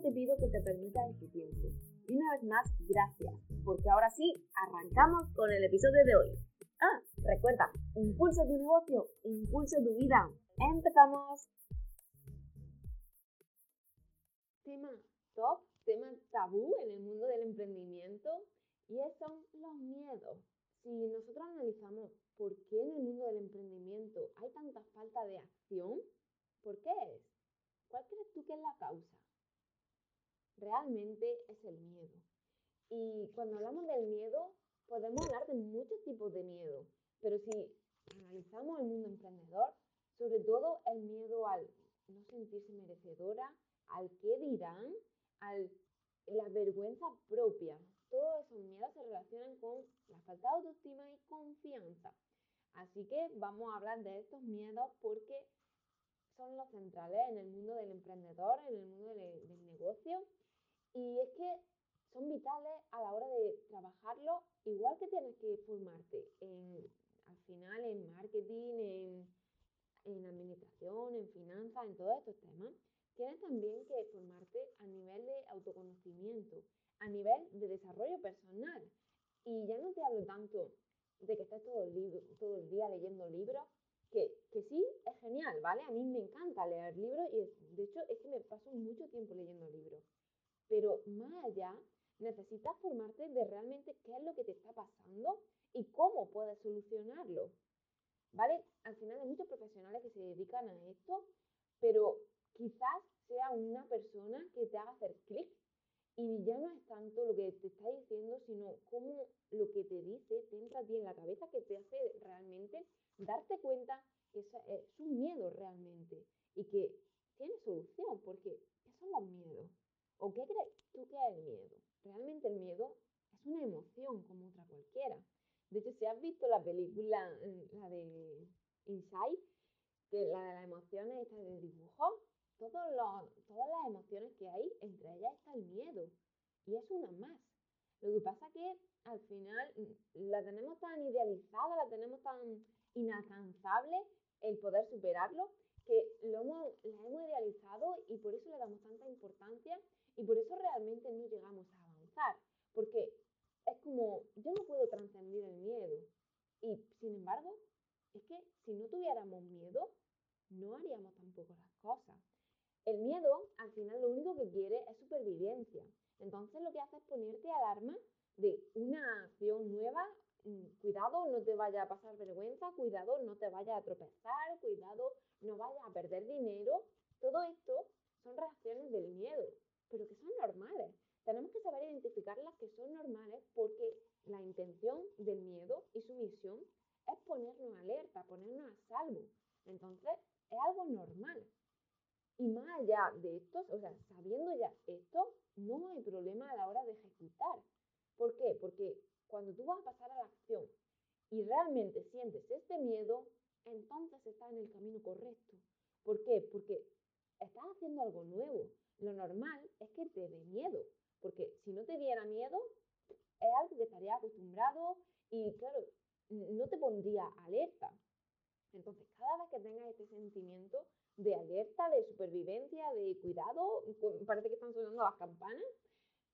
te pido que te permitas este tiempo. Y una vez más, gracias, porque ahora sí, arrancamos con el episodio de hoy. Ah, recuerda, impulsa tu negocio, impulsa tu vida. ¡Empezamos! Tema top, tema tabú en el mundo del emprendimiento y son los miedos. Si nosotros analizamos por qué en el mundo del emprendimiento hay tanta falta de acción, ¿por qué es? ¿Cuál crees tú que es la causa? Realmente es el miedo. Y cuando hablamos del miedo, podemos hablar de muchos tipos de miedo, pero si analizamos el mundo emprendedor, sobre todo el miedo al no sentirse merecedora, al qué dirán, a la vergüenza propia. Todos esos miedos se relacionan con la falta de autoestima y confianza. Así que vamos a hablar de estos miedos porque son los centrales en el mundo del emprendedor, en el mundo del negocio. Y es que son vitales a la hora de trabajarlo, igual que tienes que formarte en, al final en marketing, en, en administración, en finanzas, en todos estos temas. Tienes también que formarte a nivel de autoconocimiento, a nivel de desarrollo personal. Y ya no te hablo tanto de que estés todo el, todo el día leyendo libros, que, que, sí es genial, ¿vale? A mí me encanta leer libros y de hecho es que me paso mucho tiempo leyendo libros. Pero más allá, necesitas formarte de realmente qué es lo que te está pasando y cómo puedes solucionarlo. ¿Vale? Al final hay muchos profesionales que se dedican a esto, pero quizás sea una persona que te haga hacer clic y ya no es tanto lo que te está diciendo, sino cómo lo que te dice te entra ti en la cabeza que te hace realmente darte cuenta que es un miedo realmente y que tiene solución, porque ¿qué son los miedos? ¿O qué crees tú que es el miedo? Realmente el miedo es una emoción como otra cualquiera. De hecho, si has visto la película, mm, la de Inside, que la de las emociones, esta de dibujo, todas las emociones que hay, entre ellas está el miedo. Y es una más. Lo que pasa es que al final mm, la tenemos tan idealizada, la tenemos tan inalcanzable el poder superarlo, que lo hemos, la hemos idealizado y por eso le damos tanta importancia y por eso realmente no llegamos a avanzar. Porque es como, yo no puedo trascender el miedo. Y sin embargo, es que si no tuviéramos miedo, no haríamos tampoco las cosas. El miedo, al final, lo único que quiere es supervivencia. Entonces, lo que hace es ponerte alarma de una acción nueva. Mm, cuidado, no te vaya a pasar vergüenza. Cuidado, no te vaya a tropezar. Cuidado, no vaya a perder dinero. Todo esto son reacciones del miedo, pero que son normales. Tenemos que saber identificar las que son normales porque la intención del miedo y su misión es ponernos alerta, ponernos a salvo. Entonces, es algo normal. Y más allá de esto, o sea, sabiendo ya esto, no hay problema a la hora de ejecutar. ¿Por qué? Porque cuando tú vas a pasar a la acción y realmente sientes este miedo, entonces estás en el camino correcto. ¿Por qué? Porque estás haciendo algo nuevo. Lo normal es que te dé miedo, porque si no te diera miedo, es algo que estarías acostumbrado y claro, no te pondría alerta. Entonces, cada vez que tengas este sentimiento, de alerta, de supervivencia, de cuidado, parece que están sonando las campanas,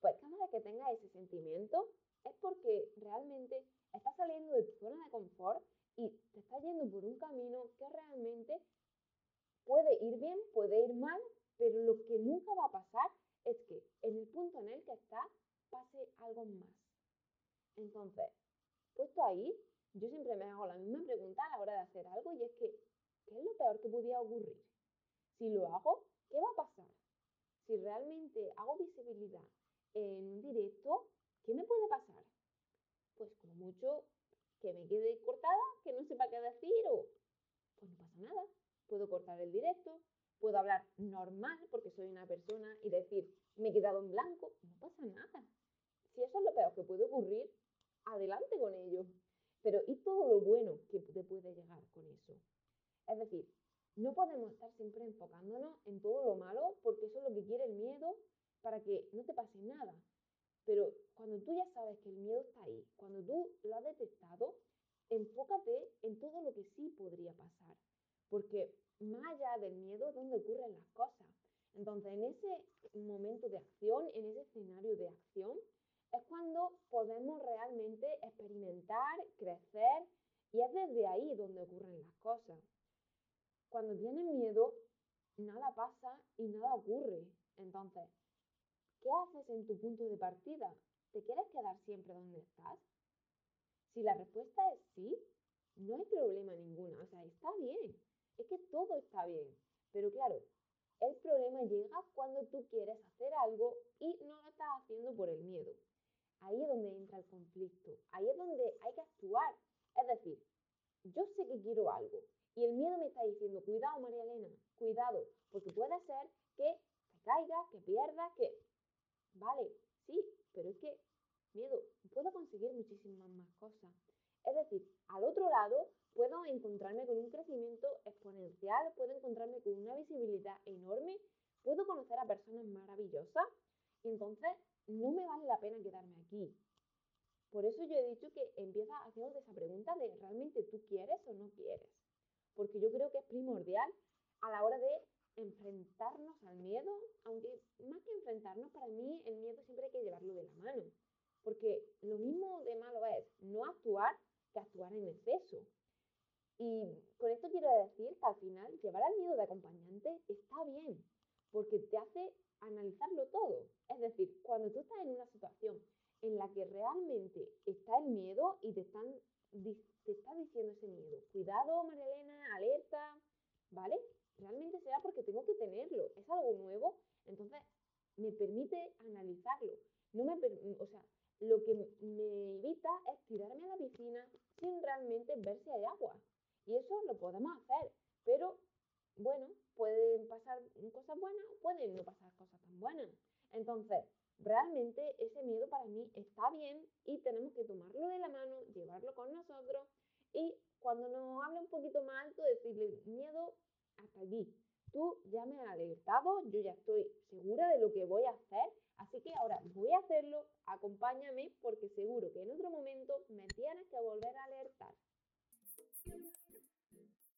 pues cada vez que tengas ese sentimiento es porque realmente estás saliendo de tu zona de confort y te estás yendo por un camino que realmente puede ir bien, puede ir mal, pero lo que nunca va a pasar es que en el punto en el que estás pase algo más. Entonces, puesto ahí, yo siempre me hago la misma pregunta a la hora de hacer algo y es que, ¿qué es lo peor que podía ocurrir? Si lo hago, ¿qué va a pasar? Si realmente hago visibilidad en un directo, ¿qué me puede pasar? Pues como mucho que me quede cortada, que no sepa qué decir o pues no pasa nada. Puedo cortar el directo, puedo hablar normal porque soy una persona y decir, me he quedado en blanco, no pasa nada. Si eso es lo peor que puede ocurrir, adelante con ello. Pero ¿y todo lo bueno que te puede llegar con eso? Es decir, no podemos estar siempre enfocándonos en todo lo malo porque eso es lo que quiere el miedo para que no te pase nada. Pero cuando tú ya sabes que el miedo está ahí, cuando tú lo has detectado, enfócate en todo lo que sí podría pasar. Porque más allá del miedo es donde ocurren las cosas. Entonces, en ese momento de acción, en ese escenario de acción, es cuando podemos realmente experimentar, crecer y es desde ahí donde ocurren las cosas. Cuando tienes miedo, nada pasa y nada ocurre. Entonces, ¿qué haces en tu punto de partida? ¿Te quieres quedar siempre donde estás? Si la respuesta es sí, no hay problema ninguno, o sea, está bien, es que todo está bien. Pero claro, el problema llega cuando tú quieres hacer algo y no lo estás haciendo por el miedo. Ahí es donde entra el conflicto, ahí es donde hay que actuar. Es decir, yo sé que quiero algo y el miedo me está diciendo, cuidado María Elena, cuidado, porque puede ser que te caiga, que pierdas, que... Vale, sí, pero es que, miedo, puedo conseguir muchísimas más cosas. Es decir, al otro lado puedo encontrarme con un crecimiento exponencial, puedo encontrarme con una visibilidad enorme, puedo conocer a personas maravillosas y entonces no me vale la pena quedarme aquí. Por eso yo he dicho que empieza haciendo esa pregunta de realmente tú quieres o no quieres. Porque yo creo que es primordial a la hora de enfrentarnos al miedo, aunque más que enfrentarnos, para mí el miedo siempre hay que llevarlo de la mano. Porque lo mismo de malo es no actuar que actuar en exceso. Y con esto quiero decir que al final llevar al miedo de acompañante está bien, porque te hace analizarlo todo. Es decir, cuando tú estás en una situación en la que realmente está el miedo y te, están, te está diciendo ese miedo, cuidado María alerta, ¿vale? Realmente será porque tengo que tenerlo, es algo nuevo, entonces me permite analizarlo. No me, o sea, lo que me evita es tirarme a la piscina sin realmente ver si hay agua. Y eso lo podemos hacer, pero bueno, pueden pasar cosas buenas o pueden no pasar cosas tan buenas. Entonces, realmente ese miedo para mí está bien y tenemos que tomarlo de la mano, llevarlo con nosotros y cuando nos hable un poquito más alto, decirle miedo hasta allí. Tú ya me has alertado, yo ya estoy segura de lo que voy a hacer, así que ahora voy a hacerlo, acompáñame porque seguro que en otro momento me tienes que volver a alertar.